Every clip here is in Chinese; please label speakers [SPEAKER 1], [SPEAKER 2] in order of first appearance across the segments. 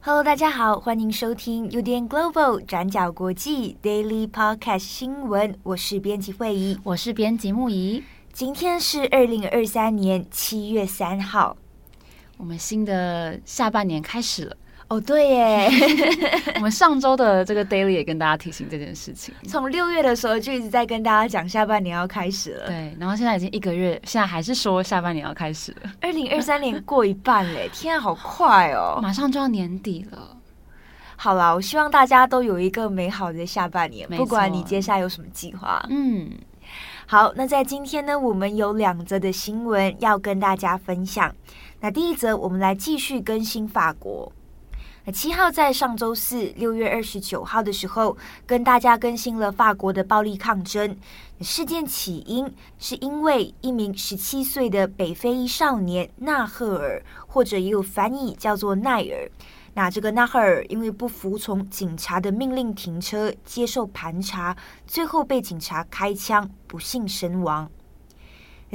[SPEAKER 1] Hello，大家好，欢迎收听 UDN Global 转角国际 Daily Podcast 新闻，我是编辑慧仪，
[SPEAKER 2] 我是编辑木仪。
[SPEAKER 1] 今天是二零二三年七月三号，
[SPEAKER 2] 我们新的下半年开始了。
[SPEAKER 1] 哦，对耶，
[SPEAKER 2] 我们上周的这个 daily 也跟大家提醒这件事情。
[SPEAKER 1] 从六月的时候就一直在跟大家讲下半年要开始了。
[SPEAKER 2] 对，然后现在已经一个月，现在还是说下半年要开始了。
[SPEAKER 1] 二零二三年过一半嘞，天啊，好快哦！
[SPEAKER 2] 马上就要年底了。
[SPEAKER 1] 好啦，我希望大家都有一个美好的下半年，不管你接下来有什么计划。
[SPEAKER 2] 嗯。
[SPEAKER 1] 好，那在今天呢，我们有两则的新闻要跟大家分享。那第一则，我们来继续更新法国。那七号在上周四，六月二十九号的时候，跟大家更新了法国的暴力抗争。事件起因是因为一名十七岁的北非裔少年纳赫尔，或者也有翻译叫做奈尔。那这个纳赫尔因为不服从警察的命令停车接受盘查，最后被警察开枪，不幸身亡。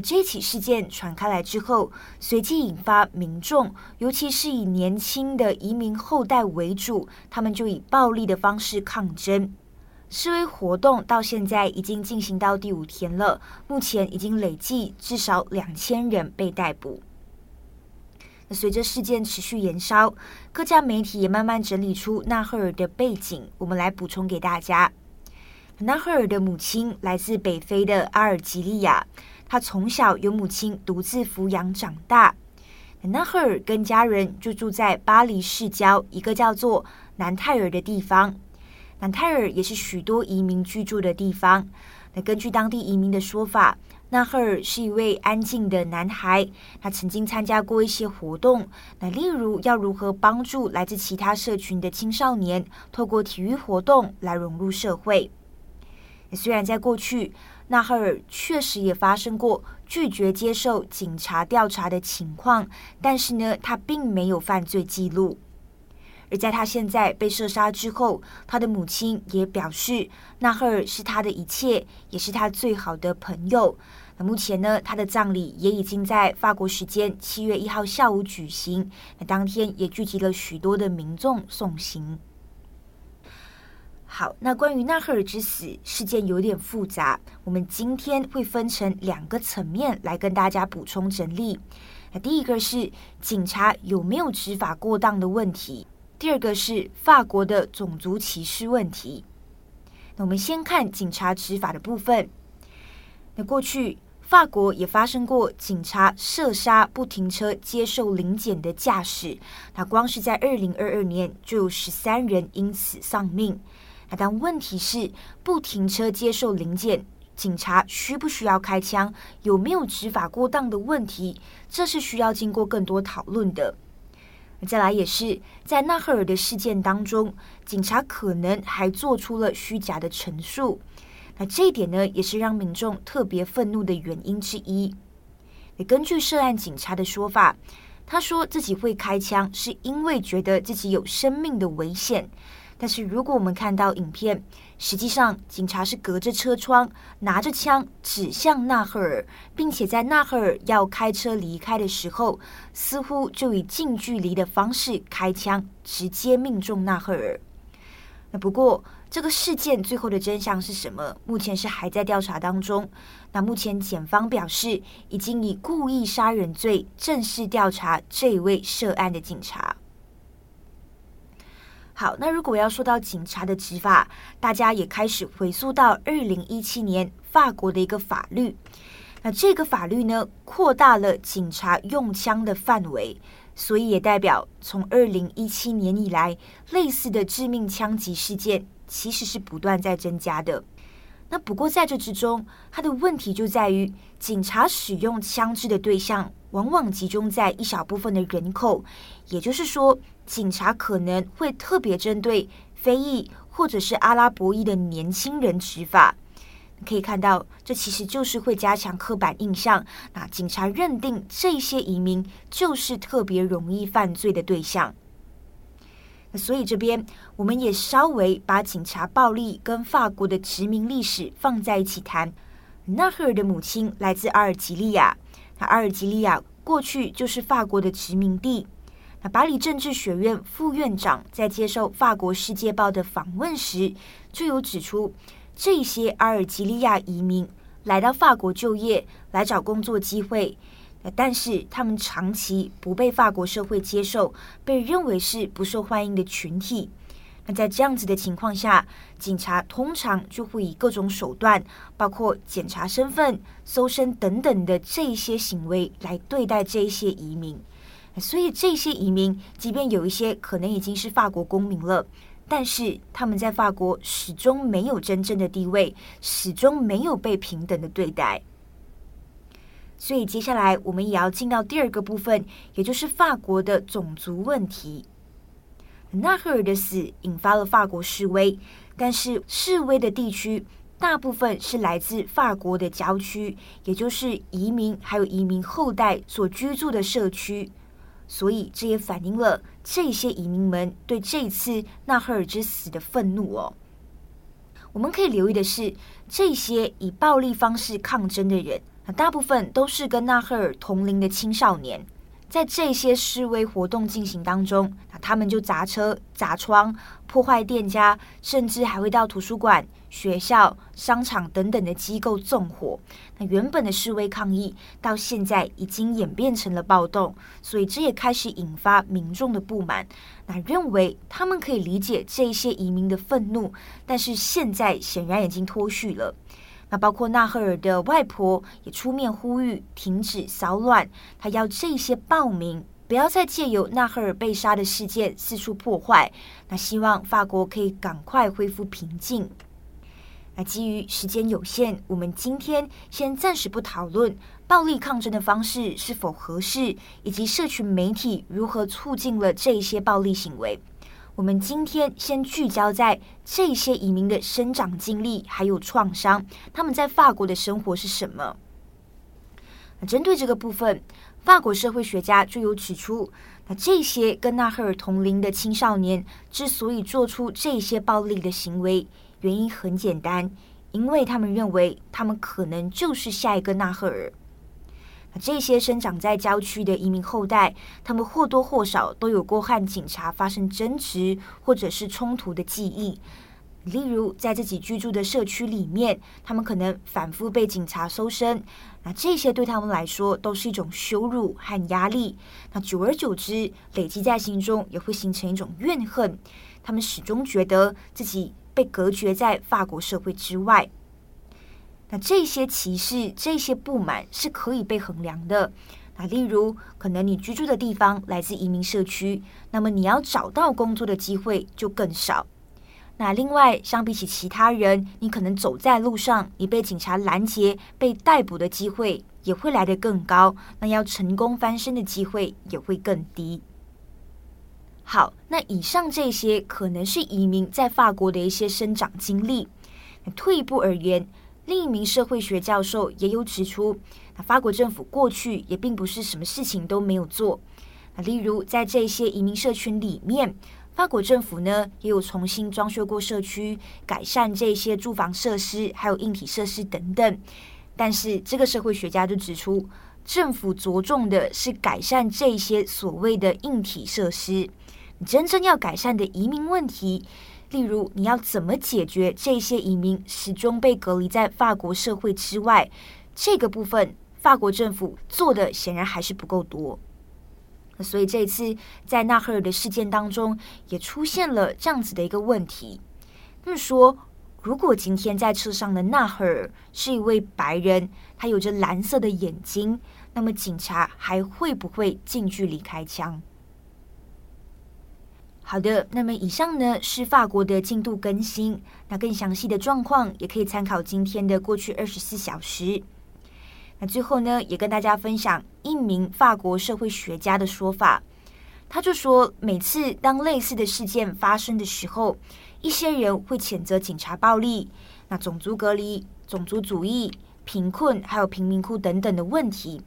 [SPEAKER 1] 这起事件传开来之后，随即引发民众，尤其是以年轻的移民后代为主，他们就以暴力的方式抗争。示威活动到现在已经进行到第五天了，目前已经累计至少两千人被逮捕。随着事件持续延烧，各家媒体也慢慢整理出纳赫尔的背景。我们来补充给大家：纳赫尔的母亲来自北非的阿尔及利亚，他从小由母亲独自抚养长大。纳赫尔跟家人就住在巴黎市郊一个叫做南泰尔的地方。南泰尔也是许多移民居住的地方。那根据当地移民的说法，纳赫尔是一位安静的男孩，他曾经参加过一些活动，那例如要如何帮助来自其他社群的青少年，透过体育活动来融入社会。虽然在过去，纳赫尔确实也发生过拒绝接受警察调查的情况，但是呢，他并没有犯罪记录。而在他现在被射杀之后，他的母亲也表示，纳赫尔是他的一切，也是他最好的朋友。目前呢，他的葬礼也已经在法国时间七月一号下午举行。那当天也聚集了许多的民众送行。好，那关于纳赫尔之死事件有点复杂，我们今天会分成两个层面来跟大家补充整理。那第一个是警察有没有执法过当的问题。第二个是法国的种族歧视问题。那我们先看警察执法的部分。那过去法国也发生过警察射杀不停车接受临检的驾驶。那光是在二零二二年就有十三人因此丧命。那但问题是，不停车接受临检，警察需不需要开枪？有没有执法过当的问题？这是需要经过更多讨论的。再来也是在纳赫尔的事件当中，警察可能还做出了虚假的陈述。那这一点呢，也是让民众特别愤怒的原因之一。也根据涉案警察的说法，他说自己会开枪是因为觉得自己有生命的危险。但是如果我们看到影片，实际上警察是隔着车窗拿着枪指向纳赫尔，并且在纳赫尔要开车离开的时候，似乎就以近距离的方式开枪，直接命中纳赫尔。那不过这个事件最后的真相是什么？目前是还在调查当中。那目前检方表示，已经以故意杀人罪正式调查这位涉案的警察。好，那如果要说到警察的执法，大家也开始回溯到二零一七年法国的一个法律。那这个法律呢，扩大了警察用枪的范围，所以也代表从二零一七年以来，类似的致命枪击事件其实是不断在增加的。那不过在这之中，它的问题就在于，警察使用枪支的对象往往集中在一小部分的人口，也就是说，警察可能会特别针对非裔或者是阿拉伯裔的年轻人执法。可以看到，这其实就是会加强刻板印象。那警察认定这些移民就是特别容易犯罪的对象。所以这边我们也稍微把警察暴力跟法国的殖民历史放在一起谈。纳赫尔的母亲来自阿尔及利亚，那阿尔及利亚过去就是法国的殖民地。那巴黎政治学院副院长在接受法国《世界报》的访问时，就有指出，这些阿尔及利亚移民来到法国就业，来找工作机会，但是他们长期不被法国社会接受，被认为是不受欢迎的群体。那在这样子的情况下，警察通常就会以各种手段，包括检查身份、搜身等等的这些行为来对待这些移民。所以这些移民，即便有一些可能已经是法国公民了，但是他们在法国始终没有真正的地位，始终没有被平等的对待。所以接下来我们也要进到第二个部分，也就是法国的种族问题。纳赫尔的死引发了法国示威，但是示威的地区大部分是来自法国的郊区，也就是移民还有移民后代所居住的社区。所以，这也反映了这些移民们对这次纳赫尔之死的愤怒哦。我们可以留意的是，这些以暴力方式抗争的人，那大部分都是跟纳赫尔同龄的青少年。在这些示威活动进行当中，那他们就砸车、砸窗、破坏店家，甚至还会到图书馆、学校、商场等等的机构纵火。那原本的示威抗议，到现在已经演变成了暴动，所以这也开始引发民众的不满。那认为他们可以理解这些移民的愤怒，但是现在显然已经脱序了。那包括纳赫尔的外婆也出面呼吁停止骚乱，他要这些暴民不要再借由纳赫尔被杀的事件四处破坏。那希望法国可以赶快恢复平静。那基于时间有限，我们今天先暂时不讨论暴力抗争的方式是否合适，以及社群媒体如何促进了这些暴力行为。我们今天先聚焦在这些移民的生长经历，还有创伤，他们在法国的生活是什么？针对这个部分，法国社会学家就有指出，那这些跟纳赫尔同龄的青少年之所以做出这些暴力的行为，原因很简单，因为他们认为他们可能就是下一个纳赫尔。这些生长在郊区的移民后代，他们或多或少都有过和警察发生争执或者是冲突的记忆。例如，在自己居住的社区里面，他们可能反复被警察搜身，那这些对他们来说都是一种羞辱和压力。那久而久之，累积在心中，也会形成一种怨恨。他们始终觉得自己被隔绝在法国社会之外。那这些歧视、这些不满是可以被衡量的。那例如，可能你居住的地方来自移民社区，那么你要找到工作的机会就更少。那另外，相比起其他人，你可能走在路上，你被警察拦截、被逮捕的机会也会来得更高。那要成功翻身的机会也会更低。好，那以上这些可能是移民在法国的一些生长经历。退一步而言。另一名社会学教授也有指出，那法国政府过去也并不是什么事情都没有做。那例如在这些移民社群里面，法国政府呢也有重新装修过社区，改善这些住房设施，还有硬体设施等等。但是这个社会学家就指出，政府着重的是改善这些所谓的硬体设施，真正要改善的移民问题。例如，你要怎么解决这些移民始终被隔离在法国社会之外？这个部分，法国政府做的显然还是不够多。所以这次在纳赫尔的事件当中，也出现了这样子的一个问题。那么说，如果今天在车上的纳赫尔是一位白人，他有着蓝色的眼睛，那么警察还会不会近距离开枪？好的，那么以上呢是法国的进度更新，那更详细的状况也可以参考今天的过去二十四小时。那最后呢，也跟大家分享一名法国社会学家的说法，他就说，每次当类似的事件发生的时候，一些人会谴责警察暴力，那种族隔离、种族主义、贫困还有贫民窟等等的问题。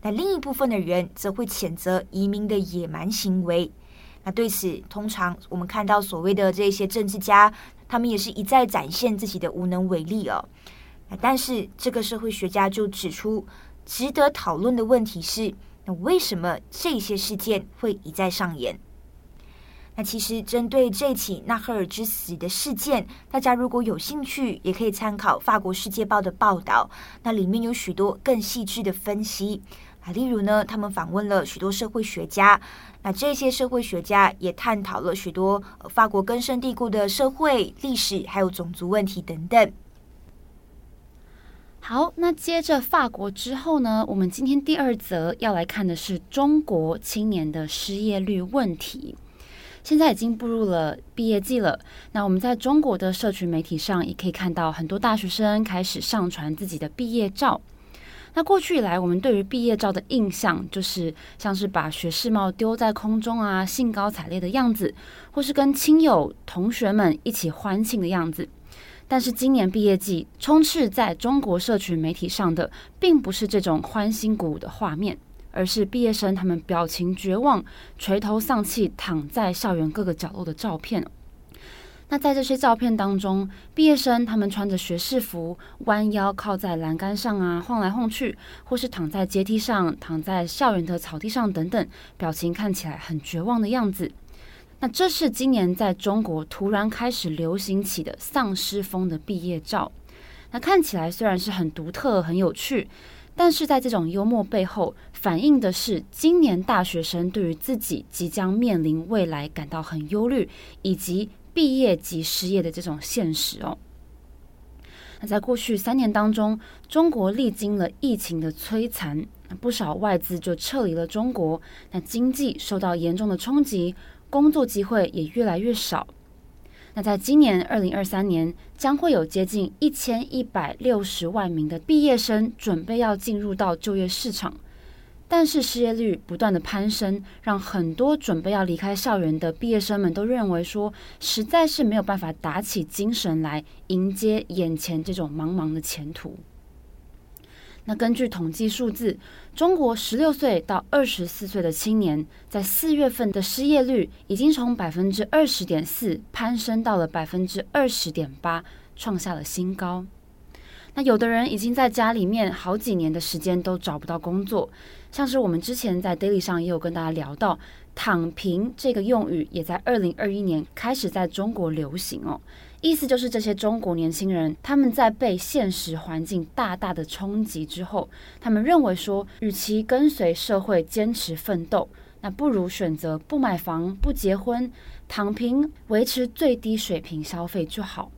[SPEAKER 1] 那另一部分的人则会谴责移民的野蛮行为。那对此，通常我们看到所谓的这些政治家，他们也是一再展现自己的无能为力哦。但是这个社会学家就指出，值得讨论的问题是：那为什么这些事件会一再上演？那其实针对这起纳赫尔之死的事件，大家如果有兴趣，也可以参考法国《世界报》的报道，那里面有许多更细致的分析啊。例如呢，他们访问了许多社会学家，那这些社会学家也探讨了许多法国根深蒂固的社会历史，还有种族问题等等。
[SPEAKER 2] 好，那接着法国之后呢，我们今天第二则要来看的是中国青年的失业率问题。现在已经步入了毕业季了，那我们在中国的社群媒体上也可以看到很多大学生开始上传自己的毕业照。那过去以来，我们对于毕业照的印象就是像是把学士帽丢在空中啊，兴高采烈的样子，或是跟亲友、同学们一起欢庆的样子。但是今年毕业季充斥在中国社群媒体上的，并不是这种欢欣鼓舞的画面，而是毕业生他们表情绝望、垂头丧气躺在校园各个角落的照片。那在这些照片当中，毕业生他们穿着学士服，弯腰靠在栏杆上啊，晃来晃去，或是躺在阶梯上、躺在校园的草地上等等，表情看起来很绝望的样子。那这是今年在中国突然开始流行起的丧尸风的毕业照。那看起来虽然是很独特、很有趣，但是在这种幽默背后，反映的是今年大学生对于自己即将面临未来感到很忧虑，以及毕业即失业的这种现实哦。那在过去三年当中，中国历经了疫情的摧残，不少外资就撤离了中国，那经济受到严重的冲击。工作机会也越来越少。那在今年二零二三年，将会有接近一千一百六十万名的毕业生准备要进入到就业市场，但是失业率不断的攀升，让很多准备要离开校园的毕业生们都认为说，实在是没有办法打起精神来迎接眼前这种茫茫的前途。那根据统计数字，中国十六岁到二十四岁的青年，在四月份的失业率已经从百分之二十点四攀升到了百分之二十点八，创下了新高。那有的人已经在家里面好几年的时间都找不到工作，像是我们之前在 Daily 上也有跟大家聊到，躺平这个用语也在二零二一年开始在中国流行哦。意思就是，这些中国年轻人他们在被现实环境大大的冲击之后，他们认为说，与其跟随社会坚持奋斗，那不如选择不买房、不结婚、躺平，维持最低水平消费就好。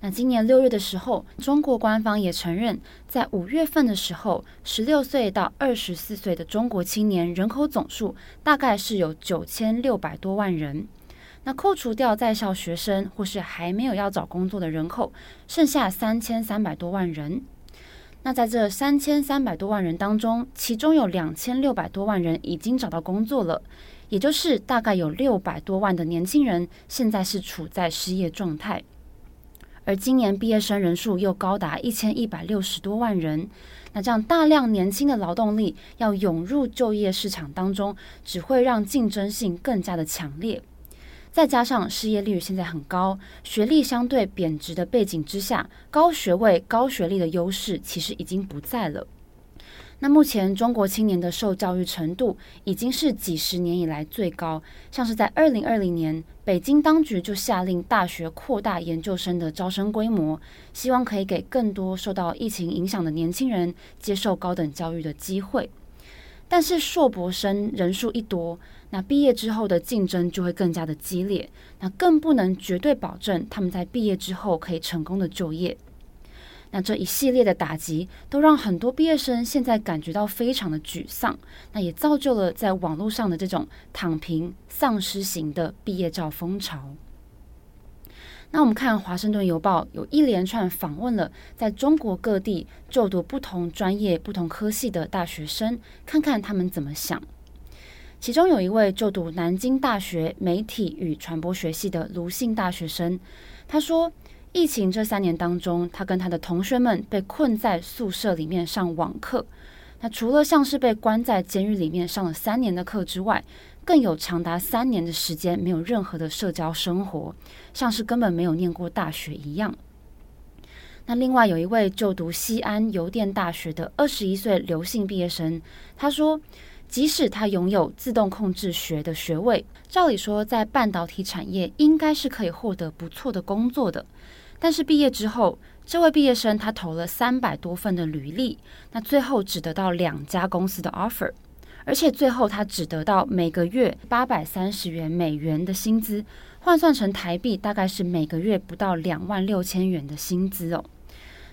[SPEAKER 2] 那今年六月的时候，中国官方也承认，在五月份的时候，十六岁到二十四岁的中国青年人口总数大概是有九千六百多万人。那扣除掉在校学生或是还没有要找工作的人口，剩下三千三百多万人。那在这三千三百多万人当中，其中有两千六百多万人已经找到工作了，也就是大概有六百多万的年轻人现在是处在失业状态。而今年毕业生人数又高达一千一百六十多万人，那这样大量年轻的劳动力要涌入就业市场当中，只会让竞争性更加的强烈。再加上失业率现在很高，学历相对贬值的背景之下，高学位、高学历的优势其实已经不在了。那目前中国青年的受教育程度已经是几十年以来最高，像是在二零二零年，北京当局就下令大学扩大研究生的招生规模，希望可以给更多受到疫情影响的年轻人接受高等教育的机会。但是硕博生人数一多，那毕业之后的竞争就会更加的激烈，那更不能绝对保证他们在毕业之后可以成功的就业。那这一系列的打击，都让很多毕业生现在感觉到非常的沮丧，那也造就了在网络上的这种躺平、丧尸型的毕业照风潮。那我们看《华盛顿邮报》有一连串访问了在中国各地就读不同专业、不同科系的大学生，看看他们怎么想。其中有一位就读南京大学媒体与传播学系的卢姓大学生，他说：“疫情这三年当中，他跟他的同学们被困在宿舍里面上网课。那除了像是被关在监狱里面上了三年的课之外，更有长达三年的时间没有任何的社交生活，像是根本没有念过大学一样。那另外有一位就读西安邮电大学的二十一岁刘姓毕业生，他说，即使他拥有自动控制学的学位，照理说在半导体产业应该是可以获得不错的工作的，但是毕业之后，这位毕业生他投了三百多份的履历，那最后只得到两家公司的 offer，而且最后他只得到每个月八百三十元美元的薪资，换算成台币大概是每个月不到两万六千元的薪资哦。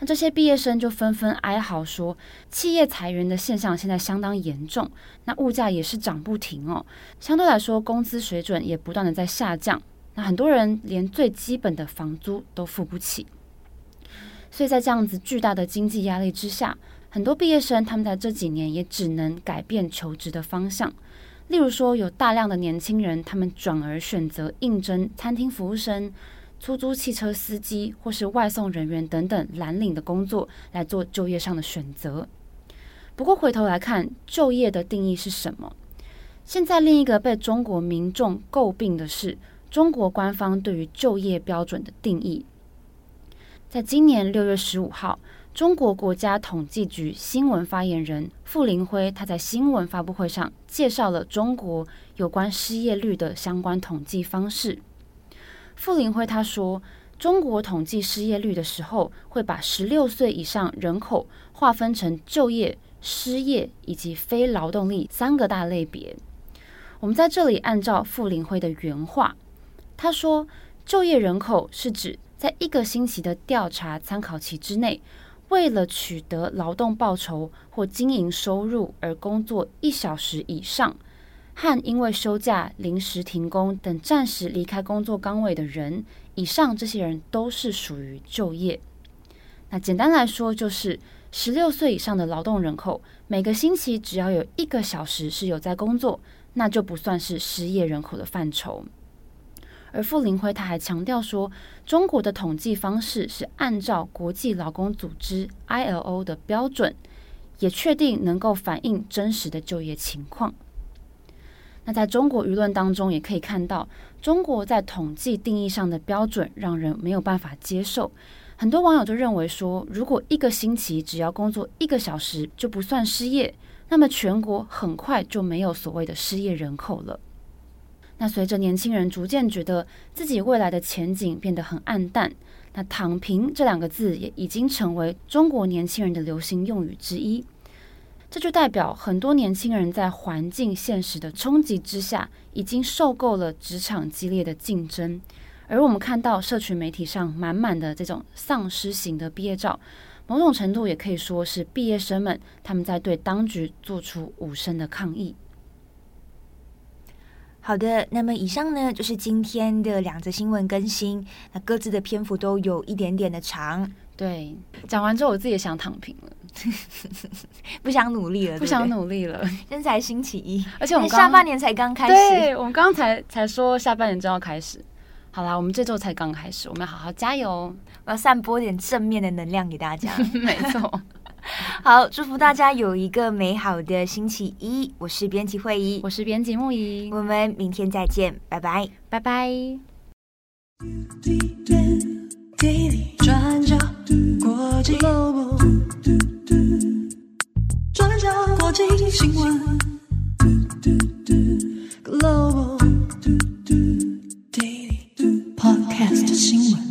[SPEAKER 2] 那这些毕业生就纷纷哀嚎说，企业裁员的现象现在相当严重，那物价也是涨不停哦。相对来说，工资水准也不断的在下降，那很多人连最基本的房租都付不起。所以在这样子巨大的经济压力之下，很多毕业生他们在这几年也只能改变求职的方向。例如说，有大量的年轻人，他们转而选择应征餐厅服务生。出租汽车司机或是外送人员等等蓝领的工作来做就业上的选择。不过回头来看，就业的定义是什么？现在另一个被中国民众诟病的是中国官方对于就业标准的定义。在今年六月十五号，中国国家统计局新闻发言人傅林辉他在新闻发布会上介绍了中国有关失业率的相关统计方式。傅林辉他说，中国统计失业率的时候，会把十六岁以上人口划分成就业、失业以及非劳动力三个大类别。我们在这里按照傅林辉的原话，他说，就业人口是指在一个星期的调查参考期之内，为了取得劳动报酬或经营收入而工作一小时以上。和因为休假、临时停工等暂时离开工作岗位的人，以上这些人都是属于就业。那简单来说，就是十六岁以上的劳动人口，每个星期只要有一个小时是有在工作，那就不算是失业人口的范畴。而傅林辉他还强调说，中国的统计方式是按照国际劳工组织 ILO 的标准，也确定能够反映真实的就业情况。那在中国舆论当中，也可以看到，中国在统计定义上的标准让人没有办法接受。很多网友就认为说，如果一个星期只要工作一个小时就不算失业，那么全国很快就没有所谓的失业人口了。那随着年轻人逐渐觉得自己未来的前景变得很暗淡，那“躺平”这两个字也已经成为中国年轻人的流行用语之一。这就代表很多年轻人在环境现实的冲击之下，已经受够了职场激烈的竞争。而我们看到社群媒体上满满的这种丧尸型的毕业照，某种程度也可以说是毕业生们他们在对当局做出无声的抗议。
[SPEAKER 1] 好的，那么以上呢就是今天的两则新闻更新，那各自的篇幅都有一点点的长。
[SPEAKER 2] 对，讲完之后我自己也想躺平了。
[SPEAKER 1] 不想努力了，
[SPEAKER 2] 不想努力了。
[SPEAKER 1] 现在才星期一，
[SPEAKER 2] 而且我们
[SPEAKER 1] 下半年才刚开始。
[SPEAKER 2] 对，我们刚刚才才说下半年就要开始。好啦，我们这周才刚开始，我们要好好加油，
[SPEAKER 1] 我要散播点正面的能量给大家。
[SPEAKER 2] 没错。
[SPEAKER 1] 好，祝福大家有一个美好的星期一。我是编辑会议，
[SPEAKER 2] 我是编辑木仪，
[SPEAKER 1] 我们明天再见，拜拜，
[SPEAKER 2] 拜拜。
[SPEAKER 3] 转角国际转角国际新闻 Global Daily Podcast 新闻。